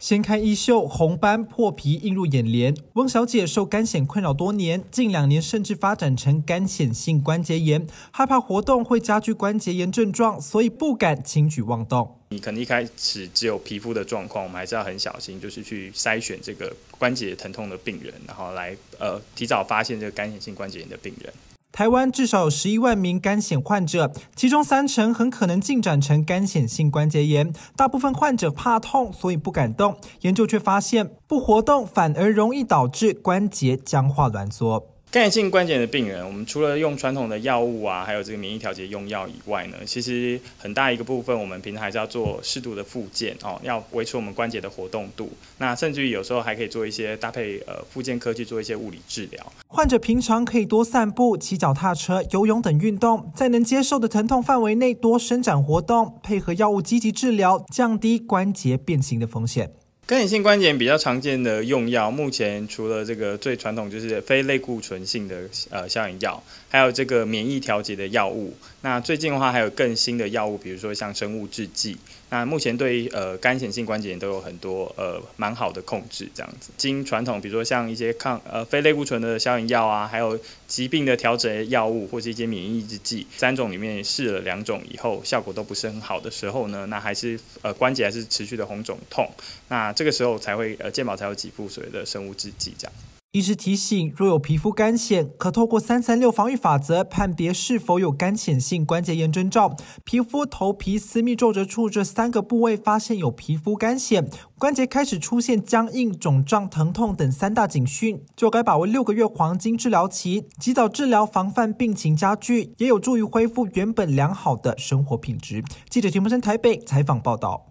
掀开衣袖，红斑破皮映入眼帘。翁小姐受干癣困扰多年，近两年甚至发展成干癣性关节炎，害怕活动会加剧关节炎症状，所以不敢轻举妄动。你可能一开始只有皮肤的状况，我们还是要很小心，就是去筛选这个关节疼痛的病人，然后来呃提早发现这个干癣性关节炎的病人。台湾至少有十一万名肝癣患者，其中三成很可能进展成肝癣性关节炎。大部分患者怕痛，所以不敢动。研究却发现，不活动反而容易导致关节僵化挛缩。干性关节的病人，我们除了用传统的药物啊，还有这个免疫调节用药以外呢，其实很大一个部分，我们平常还是要做适度的复健哦，要维持我们关节的活动度。那甚至于有时候还可以做一些搭配呃复健科去做一些物理治疗。患者平常可以多散步、骑脚踏车、游泳等运动，在能接受的疼痛范围内多伸展活动，配合药物积极治疗，降低关节变形的风险。干性关节炎比较常见的用药，目前除了这个最传统就是非类固醇性的呃消炎药，还有这个免疫调节的药物。那最近的话还有更新的药物，比如说像生物制剂。那目前对于呃干性性关节炎都有很多呃蛮好的控制，这样子。经传统比如说像一些抗呃非类固醇的消炎药啊，还有疾病的调整药物或是一些免疫抑制剂，三种里面试了两种以后，效果都不是很好的时候呢，那还是呃关节还是持续的红肿痛。那这个时候才会呃健保才有给付所谓的生物制剂这样。医师提醒，若有皮肤干癣，可透过三三六防御法则判别是否有干癣性关节炎征兆。皮肤、头皮、私密皱褶处这三个部位发现有皮肤干癣，关节开始出现僵硬、肿胀、疼痛等三大警讯，就该把握六个月黄金治疗期，及早治疗，防范病情加剧，也有助于恢复原本良好的生活品质。记者田木生台北采访报道。